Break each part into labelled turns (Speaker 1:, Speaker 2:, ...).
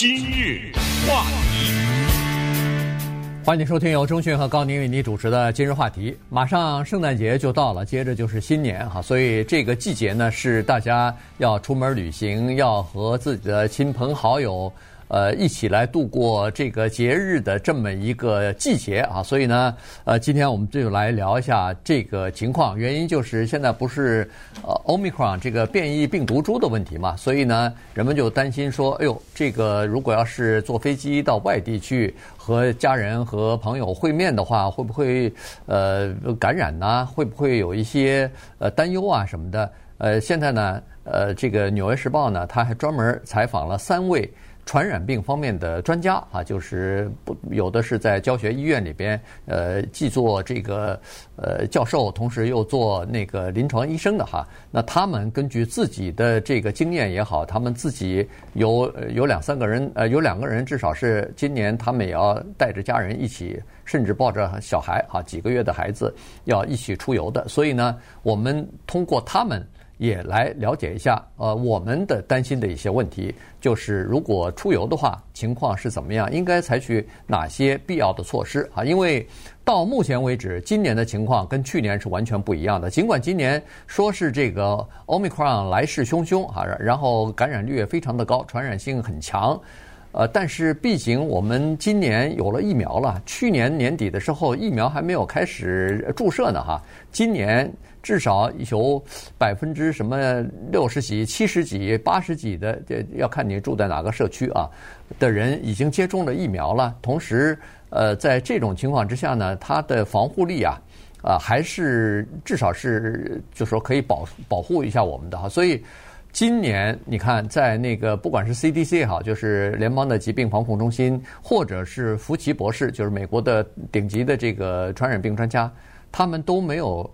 Speaker 1: 今日话题，
Speaker 2: 欢迎收听由钟讯和高宁为你主持的今日话题。马上圣诞节就到了，接着就是新年哈，所以这个季节呢是大家要出门旅行，要和自己的亲朋好友。呃，一起来度过这个节日的这么一个季节啊，所以呢，呃，今天我们就来聊一下这个情况。原因就是现在不是呃，Omicron 这个变异病毒株的问题嘛，所以呢，人们就担心说，哎呦，这个如果要是坐飞机到外地去和家人和朋友会面的话，会不会呃感染呢？会不会有一些呃担忧啊什么的？呃，现在呢，呃，这个《纽约时报》呢，他还专门采访了三位。传染病方面的专家啊，就是不有的是在教学医院里边，呃，既做这个呃教授，同时又做那个临床医生的哈。那他们根据自己的这个经验也好，他们自己有有两三个人，呃，有两个人至少是今年他们也要带着家人一起，甚至抱着小孩啊，几个月的孩子要一起出游的。所以呢，我们通过他们。也来了解一下，呃，我们的担心的一些问题，就是如果出游的话，情况是怎么样？应该采取哪些必要的措施啊？因为到目前为止，今年的情况跟去年是完全不一样的。尽管今年说是这个 Omicron 来势汹汹啊，然后感染率也非常的高，传染性很强，呃，但是毕竟我们今年有了疫苗了，去年年底的时候疫苗还没有开始注射呢，哈，今年。至少有百分之什么六十几、七十几、八十几的，这要看你住在哪个社区啊，的人已经接种了疫苗了。同时，呃，在这种情况之下呢，它的防护力啊，啊，还是至少是就说可以保保护一下我们的哈。所以今年你看，在那个不管是 CDC 也好，就是联邦的疾病防控中心，或者是福奇博士，就是美国的顶级的这个传染病专家，他们都没有。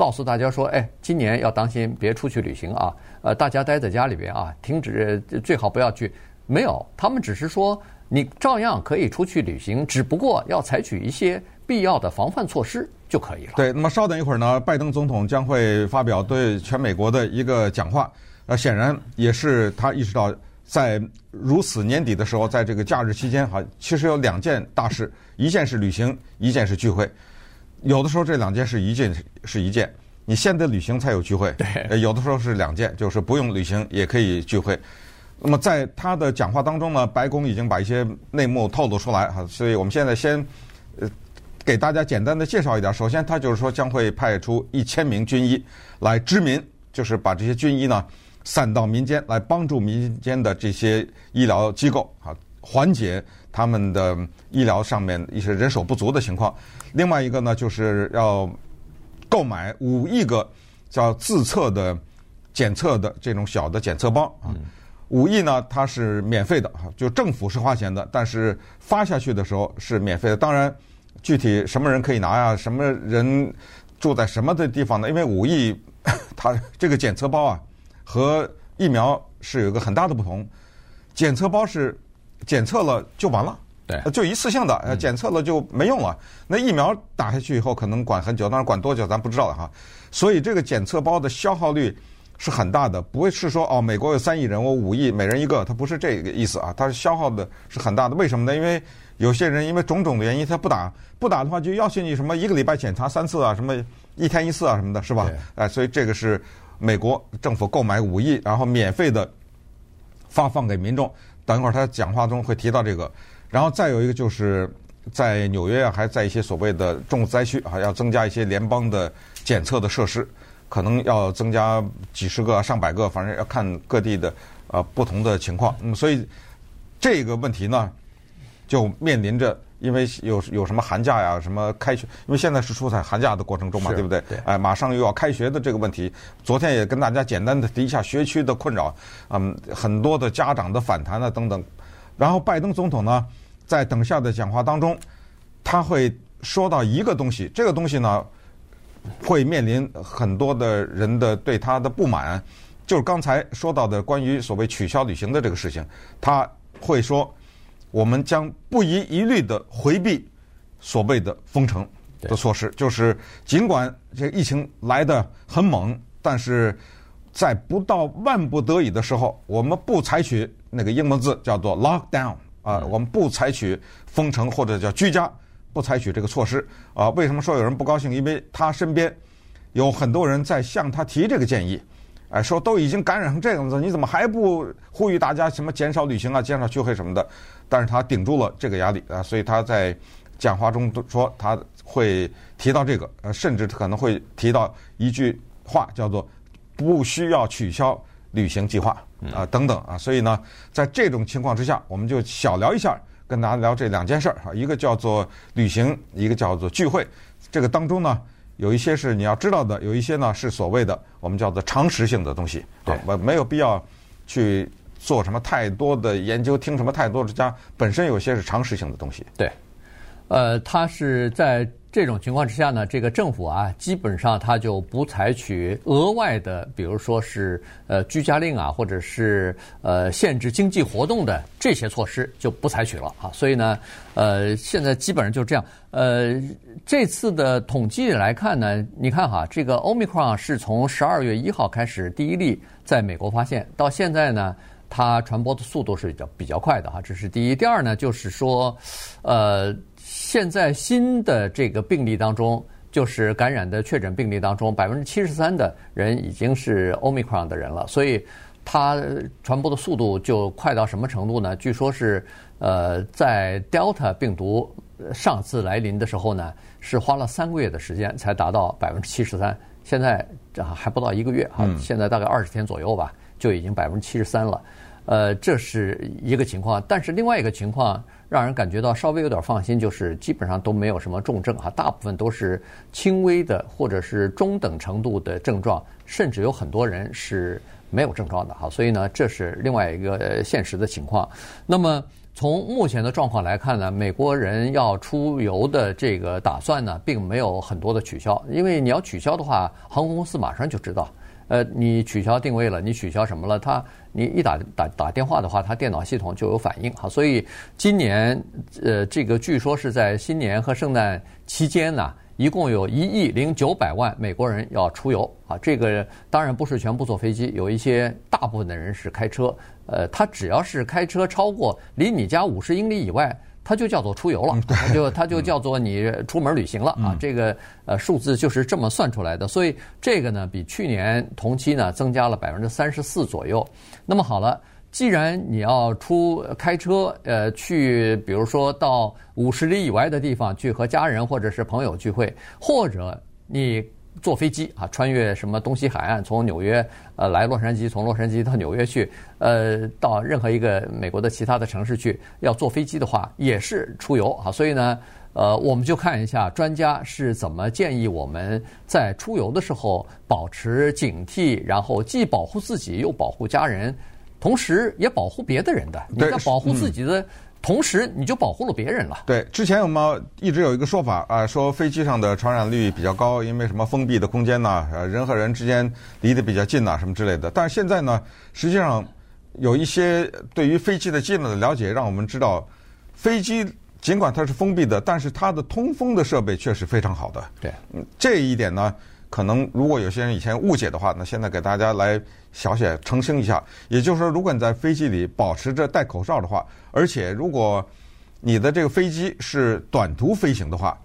Speaker 2: 告诉大家说，哎，今年要当心，别出去旅行啊！呃，大家待在家里边啊，停止，最好不要去。没有，他们只是说，你照样可以出去旅行，只不过要采取一些必要的防范措施就可以了。
Speaker 3: 对，那么稍等一会儿呢，拜登总统将会发表对全美国的一个讲话。呃，显然也是他意识到，在如此年底的时候，在这个假日期间，哈，其实有两件大事，一件是旅行，一件是聚会。有的时候这两件是一件是一件，你先得旅行才有聚会。
Speaker 2: 对，
Speaker 3: 有的时候是两件，就是不用旅行也可以聚会。那么在他的讲话当中呢，白宫已经把一些内幕透露出来哈，所以我们现在先呃给大家简单的介绍一点。首先，他就是说将会派出一千名军医来知民，就是把这些军医呢散到民间来帮助民间的这些医疗机构啊，缓解他们的医疗上面一些人手不足的情况。另外一个呢，就是要购买五亿个叫自测的检测的这种小的检测包啊。五亿呢，它是免费的，就政府是花钱的，但是发下去的时候是免费的。当然，具体什么人可以拿呀？什么人住在什么的地方呢？因为五亿，它这个检测包啊，和疫苗是有一个很大的不同。检测包是检测了就完了。
Speaker 2: 对，
Speaker 3: 就一次性的，呃，检测了就没用了。那疫苗打下去以后，可能管很久，当然管多久咱不知道了哈。所以这个检测包的消耗率是很大的，不会是说哦，美国有三亿人，我五亿每人一个，它不是这个意思啊。它是消耗的是很大的，为什么呢？因为有些人因为种种的原因，他不打，不打的话就要求你什么一个礼拜检查三次啊，什么一天一次啊什么的，是吧？哎，所以这个是美国政府购买五亿，然后免费的发放给民众。等一会儿他讲话中会提到这个。然后再有一个就是在纽约啊，还在一些所谓的重灾区啊，要增加一些联邦的检测的设施，可能要增加几十个、上百个，反正要看各地的呃不同的情况。嗯，所以这个问题呢，就面临着因为有有什么寒假呀、什么开学，因为现在是处在寒假的过程中嘛，对不对？
Speaker 2: 对。
Speaker 3: 哎，马上又要开学的这个问题，昨天也跟大家简单的提一下学区的困扰，嗯，很多的家长的反弹啊等等。然后拜登总统呢，在等下的讲话当中，他会说到一个东西，这个东西呢，会面临很多的人的对他的不满，就是刚才说到的关于所谓取消旅行的这个事情，他会说，我们将不遗余力地回避所谓的封城的措施，就是尽管这个疫情来得很猛，但是在不到万不得已的时候，我们不采取那个英文字叫做 lockdown 啊，我们不采取封城或者叫居家，不采取这个措施啊。为什么说有人不高兴？因为他身边有很多人在向他提这个建议，哎，说都已经感染成这样子，你怎么还不呼吁大家什么减少旅行啊、减少聚会什么的？但是他顶住了这个压力啊，所以他在讲话中都说他会提到这个，呃，甚至可能会提到一句话叫做“不需要取消”。旅行计划啊，等等啊，所以呢，在这种情况之下，我们就小聊一下，跟大家聊这两件事儿哈。一个叫做旅行，一个叫做聚会。这个当中呢，有一些是你要知道的，有一些呢是所谓的我们叫做常识性的东西对，我没有必要去做什么太多的研究，听什么太多的家，本身有些是常识性的东西。
Speaker 2: 对，呃，它是在。这种情况之下呢，这个政府啊，基本上他就不采取额外的，比如说是呃居家令啊，或者是呃限制经济活动的这些措施就不采取了啊。所以呢，呃，现在基本上就这样。呃，这次的统计来看呢，你看哈，这个 Omicron 是从十二月一号开始第一例在美国发现，到现在呢，它传播的速度是比较比较快的哈。这是第一。第二呢，就是说，呃。现在新的这个病例当中，就是感染的确诊病例当中，百分之七十三的人已经是 Omicron 的人了，所以它传播的速度就快到什么程度呢？据说是，呃，在 Delta 病毒上次来临的时候呢，是花了三个月的时间才达到百分之七十三，现在这还不到一个月哈，现在大概二十天左右吧，就已经百分之七十三了。呃，这是一个情况，但是另外一个情况让人感觉到稍微有点放心，就是基本上都没有什么重症哈，大部分都是轻微的或者是中等程度的症状，甚至有很多人是没有症状的哈，所以呢，这是另外一个现实的情况。那么从目前的状况来看呢，美国人要出游的这个打算呢，并没有很多的取消，因为你要取消的话，航空公司马上就知道。呃，你取消定位了，你取消什么了？他你一打打打电话的话，他电脑系统就有反应哈。所以今年呃，这个据说是在新年和圣诞期间呢，一共有一亿零九百万美国人要出游啊。这个当然不是全部坐飞机，有一些大部分的人是开车。呃，他只要是开车超过离你家五十英里以外。它就叫做出游了，它就它就叫做你出门旅行了啊！这个呃数字就是这么算出来的，所以这个呢比去年同期呢增加了百分之三十四左右。那么好了，既然你要出开车呃去，比如说到五十里以外的地方去和家人或者是朋友聚会，或者你。坐飞机啊，穿越什么东西海岸，从纽约呃来洛杉矶，从洛杉矶到纽约去，呃，到任何一个美国的其他的城市去，要坐飞机的话，也是出游啊。所以呢，呃，我们就看一下专家是怎么建议我们在出游的时候保持警惕，然后既保护自己又保护家人，同时也保护别的人的。你在保护自己的。同时，你就保护了别人了。
Speaker 3: 对，之前我们一直有一个说法啊，说飞机上的传染率比较高，因为什么封闭的空间呐，呃，人和人之间离得比较近呐，什么之类的。但是现在呢，实际上有一些对于飞机的基本的了解，让我们知道，飞机尽管它是封闭的，但是它的通风的设备却是非常好的。
Speaker 2: 对，
Speaker 3: 嗯，这一点呢。可能如果有些人以前误解的话，那现在给大家来小写澄清一下。也就是说，如果你在飞机里保持着戴口罩的话，而且如果你的这个飞机是短途飞行的话，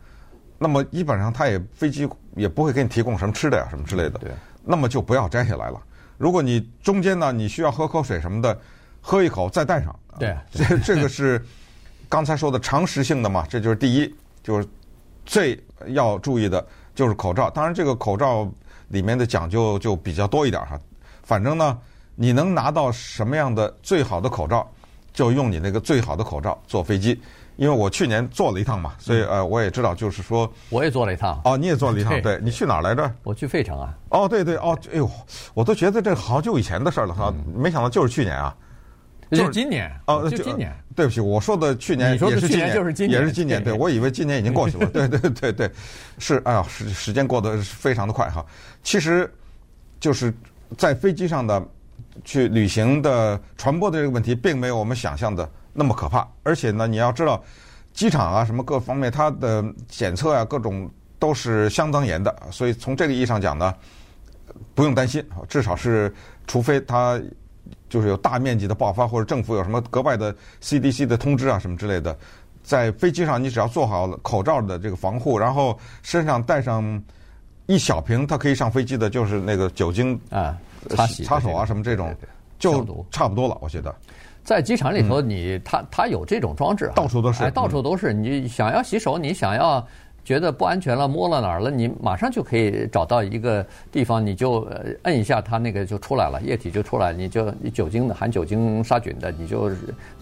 Speaker 3: 那么基本上它也飞机也不会给你提供什么吃的呀什么之类的。
Speaker 2: 对。
Speaker 3: 那么就不要摘下来了。如果你中间呢，你需要喝口水什么的，喝一口再戴上。
Speaker 2: 对。
Speaker 3: 这这个是刚才说的常识性的嘛？这就是第一，就是最要注意的。就是口罩，当然这个口罩里面的讲究就比较多一点哈。反正呢，你能拿到什么样的最好的口罩，就用你那个最好的口罩坐飞机。因为我去年坐了一趟嘛，所以呃我也知道，就是说
Speaker 2: 我也坐了一趟。
Speaker 3: 哦，你也坐了一趟，对，你去哪儿来着？
Speaker 2: 我去费城啊。
Speaker 3: 哦，对对哦，哎呦，我都觉得这好久以前的事儿了哈，没想到就是去年啊。
Speaker 2: 就是今年
Speaker 3: 哦，
Speaker 2: 就今年。
Speaker 3: 对不起，我说的去年也是今年，也是今年。对，我以为今年已经过去了。对对对对，是哎呀，时时间过得非常的快哈。其实，就是在飞机上的去旅行的传播的这个问题，并没有我们想象的那么可怕。而且呢，你要知道，机场啊什么各方面，它的检测啊各种都是相当严的。所以从这个意义上讲呢，不用担心，至少是除非它。就是有大面积的爆发，或者政府有什么格外的 CDC 的通知啊什么之类的，在飞机上你只要做好口罩的这个防护，然后身上带上一小瓶，它可以上飞机的，就是那个酒精
Speaker 2: 啊，擦洗
Speaker 3: 擦手啊什么这种，就差不多了，我觉得。
Speaker 2: 在机场里头，你它它有这种装置，
Speaker 3: 到处都是，
Speaker 2: 哎，到处都是。你想要洗手，你想要觉得不安全了，摸了哪儿了，你马上就可以找到一个地方，你就摁一下，它那个就出来了，液体就出来，你就酒精的含酒精杀菌的，你就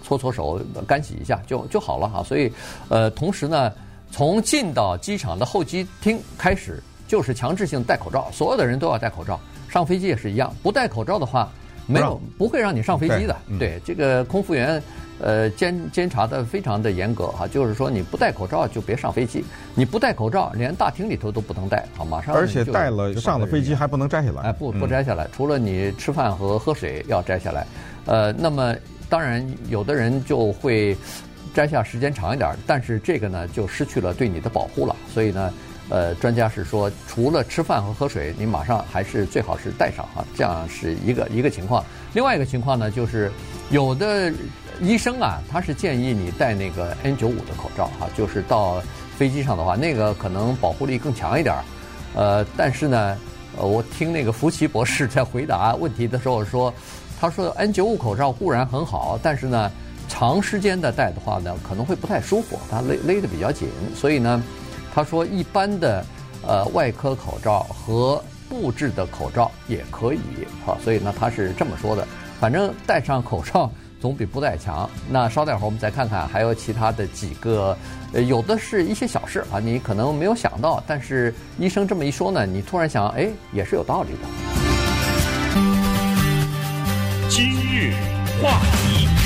Speaker 2: 搓搓手，干洗一下就 就好了哈。所以，呃，同时呢，从进到机场的候机厅开始，就是强制性戴口罩，所有的人都要戴口罩。上飞机也是一样，不戴口罩的话。没有，不会让你上飞机的。对，对，这个空服员，呃，监监察的非常的严格哈，就是说你不戴口罩就别上飞机，你不戴口罩连大厅里头都不能戴，好，马上。
Speaker 3: 而且戴了上了飞机还不能摘下来。
Speaker 2: 哎，不不摘下来，除了你吃饭和喝水要摘下来。呃，那么当然有的人就会摘下时间长一点，但是这个呢就失去了对你的保护了，所以呢。呃，专家是说，除了吃饭和喝水，你马上还是最好是戴上哈，这样是一个一个情况。另外一个情况呢，就是有的医生啊，他是建议你戴那个 N95 的口罩哈，就是到飞机上的话，那个可能保护力更强一点。呃，但是呢，呃，我听那个福奇博士在回答问题的时候说，他说 N95 口罩固然很好，但是呢，长时间的戴的话呢，可能会不太舒服，它勒勒得比较紧，所以呢。他说：“一般的，呃，外科口罩和布制的口罩也可以，好，所以呢，他是这么说的。反正戴上口罩总比不戴强。那稍待会儿我们再看看，还有其他的几个，呃，有的是一些小事啊，你可能没有想到，但是医生这么一说呢，你突然想，哎，也是有道理的。”
Speaker 1: 今日话题。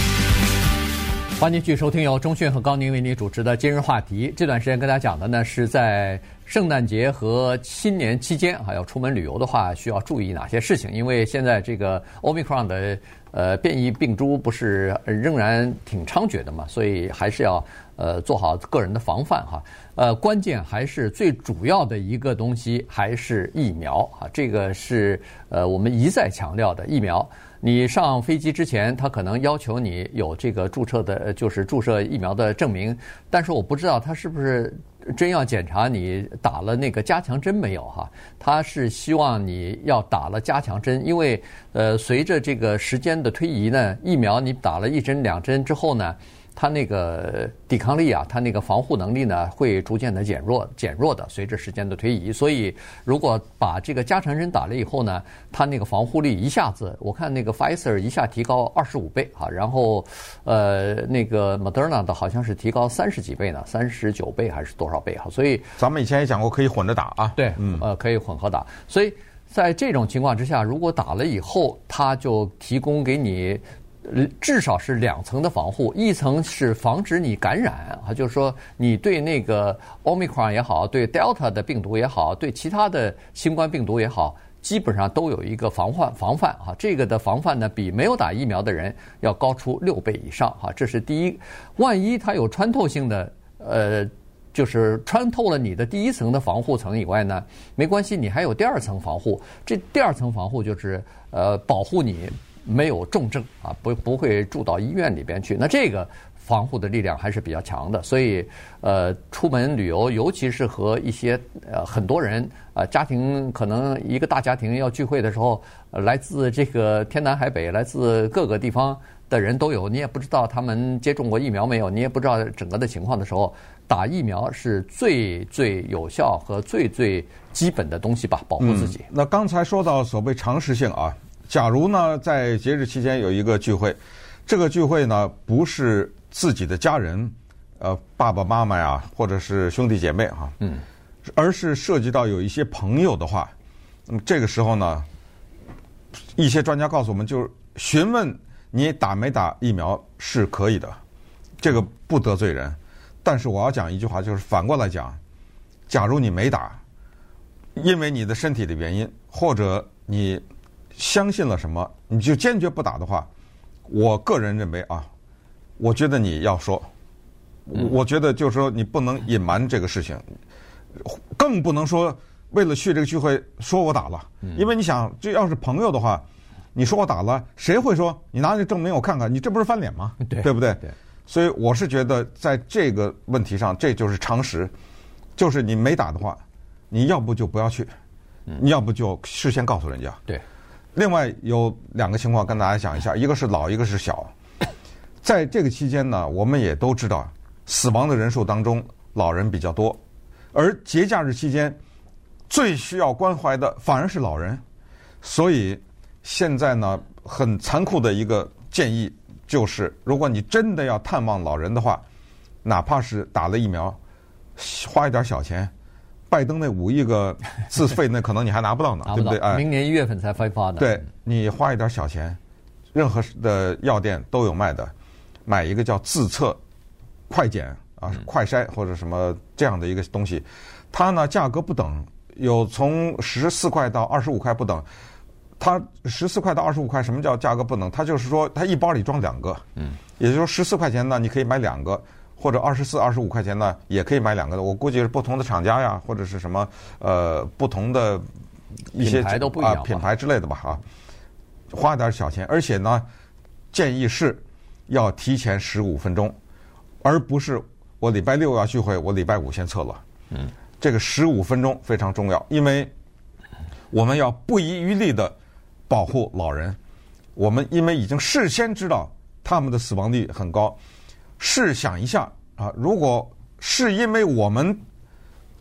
Speaker 2: 欢迎继续收听由中讯和高宁为您主持的今日话题。这段时间跟大家讲的呢，是在圣诞节和新年期间，还要出门旅游的话，需要注意哪些事情？因为现在这个 Omicron 的呃变异病株不是仍然挺猖獗的嘛，所以还是要呃做好个人的防范哈。呃，关键还是最主要的一个东西还是疫苗啊，这个是呃我们一再强调的疫苗。你上飞机之前，他可能要求你有这个注册的，就是注射疫苗的证明。但是我不知道他是不是真要检查你打了那个加强针没有哈？他是希望你要打了加强针，因为呃，随着这个时间的推移呢，疫苗你打了一针两针之后呢。它那个抵抗力啊，它那个防护能力呢，会逐渐的减弱，减弱的。随着时间的推移，所以如果把这个加强针打了以后呢，它那个防护力一下子，我看那个 Pfizer 一下提高二十五倍啊，然后呃那个 Moderna 的好像是提高三十几倍呢，三十九倍还是多少倍哈？所以
Speaker 3: 咱们以前也讲过，可以混着打啊。
Speaker 2: 对，嗯，呃，可以混合打。所以在这种情况之下，如果打了以后，它就提供给你。至少是两层的防护，一层是防止你感染啊，就是说你对那个 Omicron 也好，对 Delta 的病毒也好，对其他的新冠病毒也好，基本上都有一个防范防范啊。这个的防范呢，比没有打疫苗的人要高出六倍以上啊。这是第一，万一它有穿透性的，呃，就是穿透了你的第一层的防护层以外呢，没关系，你还有第二层防护。这第二层防护就是呃保护你。没有重症啊，不不会住到医院里边去。那这个防护的力量还是比较强的。所以，呃，出门旅游，尤其是和一些呃很多人呃家庭可能一个大家庭要聚会的时候，来自这个天南海北，来自各个地方的人都有。你也不知道他们接种过疫苗没有，你也不知道整个的情况的时候，打疫苗是最最有效和最最基本的东西吧，保护自己。
Speaker 3: 那刚才说到所谓常识性啊。假如呢，在节日期间有一个聚会，这个聚会呢不是自己的家人，呃，爸爸妈妈呀，或者是兄弟姐妹哈，嗯，而是涉及到有一些朋友的话，那么这个时候呢，一些专家告诉我们，就是询问你打没打疫苗是可以的，这个不得罪人。但是我要讲一句话，就是反过来讲，假如你没打，因为你的身体的原因，或者你。相信了什么，你就坚决不打的话，我个人认为啊，我觉得你要说，我觉得就是说你不能隐瞒这个事情，更不能说为了去这个聚会说我打了，因为你想，这要是朋友的话，你说我打了，谁会说你拿这证明我看看？你这不是翻脸吗？
Speaker 2: 对，
Speaker 3: 对不对？
Speaker 2: 对。
Speaker 3: 所以我是觉得，在这个问题上，这就是常识，就是你没打的话，你要不就不要去，你要不就事先告诉人家。
Speaker 2: 对。
Speaker 3: 另外有两个情况跟大家讲一下，一个是老，一个是小。在这个期间呢，我们也都知道，死亡的人数当中，老人比较多，而节假日期间，最需要关怀的反而是老人。所以现在呢，很残酷的一个建议就是，如果你真的要探望老人的话，哪怕是打了疫苗，花一点小钱。拜登那五亿个自费，那可能你还拿不到呢，对不对？哎，
Speaker 2: 明年一月份才发发的。
Speaker 3: 对，你花一点小钱，任何的药店都有卖的，买一个叫自测快检啊、快筛或者什么这样的一个东西，它呢价格不等，有从十四块到二十五块不等。它十四块到二十五块，什么叫价格不等？它就是说，它一包里装两个，嗯，也就是说十四块钱呢，你可以买两个。或者二十四、二十五块钱呢，也可以买两个的。我估计是不同的厂家呀，或者是什么呃不同的一些
Speaker 2: 品牌都不一样
Speaker 3: 啊品牌之类的吧啊，花点小钱，而且呢，建议是要提前十五分钟，而不是我礼拜六要聚会，我礼拜五先测了。嗯，这个十五分钟非常重要，因为我们要不遗余力的保护老人。我们因为已经事先知道他们的死亡率很高。试想一下啊，如果是因为我们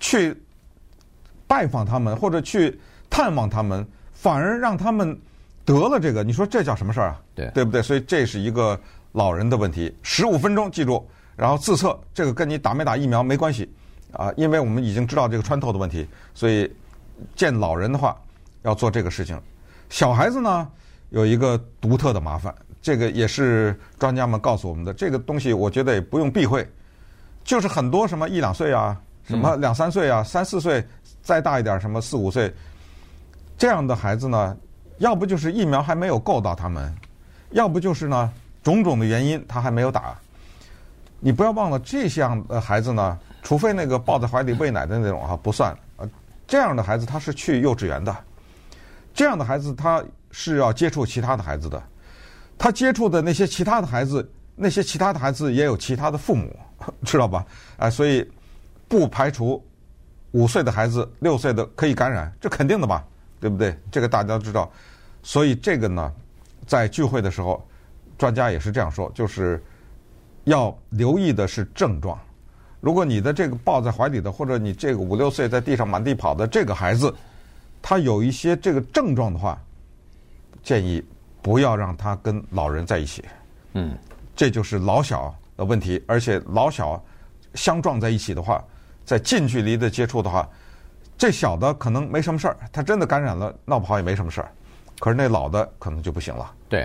Speaker 3: 去拜访他们或者去探望他们，反而让他们得了这个，你说这叫什么事儿啊？
Speaker 2: 对，
Speaker 3: 对不对？所以这是一个老人的问题。十五分钟记住，然后自测，这个跟你打没打疫苗没关系啊，因为我们已经知道这个穿透的问题，所以见老人的话要做这个事情。小孩子呢，有一个独特的麻烦。这个也是专家们告诉我们的，这个东西我觉得也不用避讳，就是很多什么一两岁啊，什么两三岁啊，三四岁，再大一点什么四五岁，这样的孩子呢，要不就是疫苗还没有够到他们，要不就是呢种种的原因他还没有打。你不要忘了，这样的孩子呢，除非那个抱在怀里喂奶的那种啊，不算呃，这样的孩子他是去幼稚园的，这样的孩子他是要接触其他的孩子的。他接触的那些其他的孩子，那些其他的孩子也有其他的父母，知道吧？啊，所以不排除五岁的孩子、六岁的可以感染，这肯定的吧？对不对？这个大家都知道。所以这个呢，在聚会的时候，专家也是这样说，就是要留意的是症状。如果你的这个抱在怀里的，或者你这个五六岁在地上满地跑的这个孩子，他有一些这个症状的话，建议。不要让他跟老人在一起，嗯，这就是老小的问题。而且老小相撞在一起的话，在近距离的接触的话，这小的可能没什么事儿，他真的感染了，闹不好也没什么事儿。可是那老的可能就不行了。
Speaker 2: 对，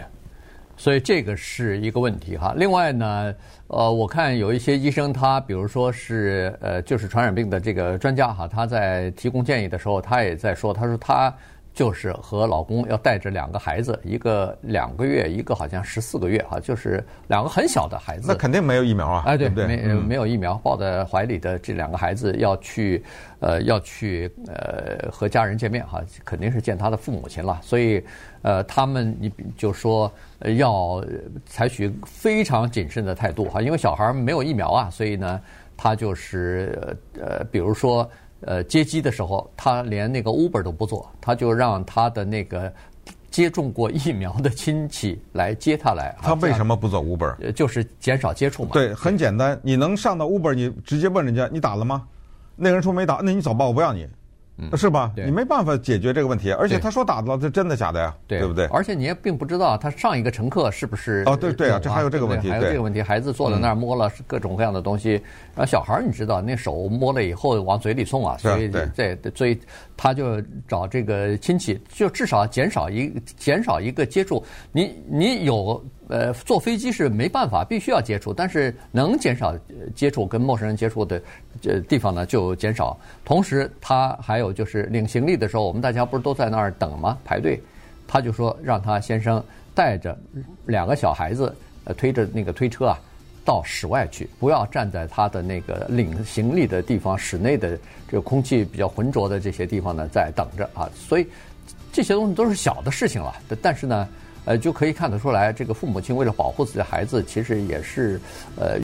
Speaker 2: 所以这个是一个问题哈。另外呢，呃，我看有一些医生，他比如说是呃，就是传染病的这个专家哈，他在提供建议的时候，他也在说，他说他。就是和老公要带着两个孩子，一个两个月，一个好像十四个月哈，就是两个很小的孩子。
Speaker 3: 那肯定没有疫苗啊！
Speaker 2: 哎，对，
Speaker 3: 对对
Speaker 2: 没没有疫苗，抱在怀里的这两个孩子要去，呃，要去呃和家人见面哈，肯定是见他的父母亲了。所以，呃，他们你就说要采取非常谨慎的态度哈，因为小孩没有疫苗啊，所以呢，他就是呃，比如说。呃，接机的时候，他连那个 Uber 都不坐，他就让他的那个接种过疫苗的亲戚来接他来。
Speaker 3: 他为什么不走 Uber？
Speaker 2: 就是减少接触嘛。
Speaker 3: 对，很简单，你能上到 Uber，你直接问人家你打了吗？那个人说没打，那你走吧，我不要你。是吧？你没办法解决这个问题，而且他说打了，这真的假的呀？对不对？
Speaker 2: 而且你也并不知道他上一个乘客是不是
Speaker 3: 哦？对对啊，这还有这个问题，
Speaker 2: 还有这个问题，孩子坐在那儿摸了各种各样的东西，然后小孩儿你知道，那手摸了以后往嘴里送啊，所以这所以他就找这个亲戚，就至少减少一减少一个接触。你你有。呃，坐飞机是没办法，必须要接触，但是能减少接触跟陌生人接触的这地方呢，就减少。同时，他还有就是领行李的时候，我们大家不是都在那儿等吗？排队，他就说让他先生带着两个小孩子，呃，推着那个推车啊，到室外去，不要站在他的那个领行李的地方，室内的这个空气比较浑浊的这些地方呢，在等着啊。所以。这些东西都是小的事情了，但是呢，呃，就可以看得出来，这个父母亲为了保护自己的孩子，其实也是呃。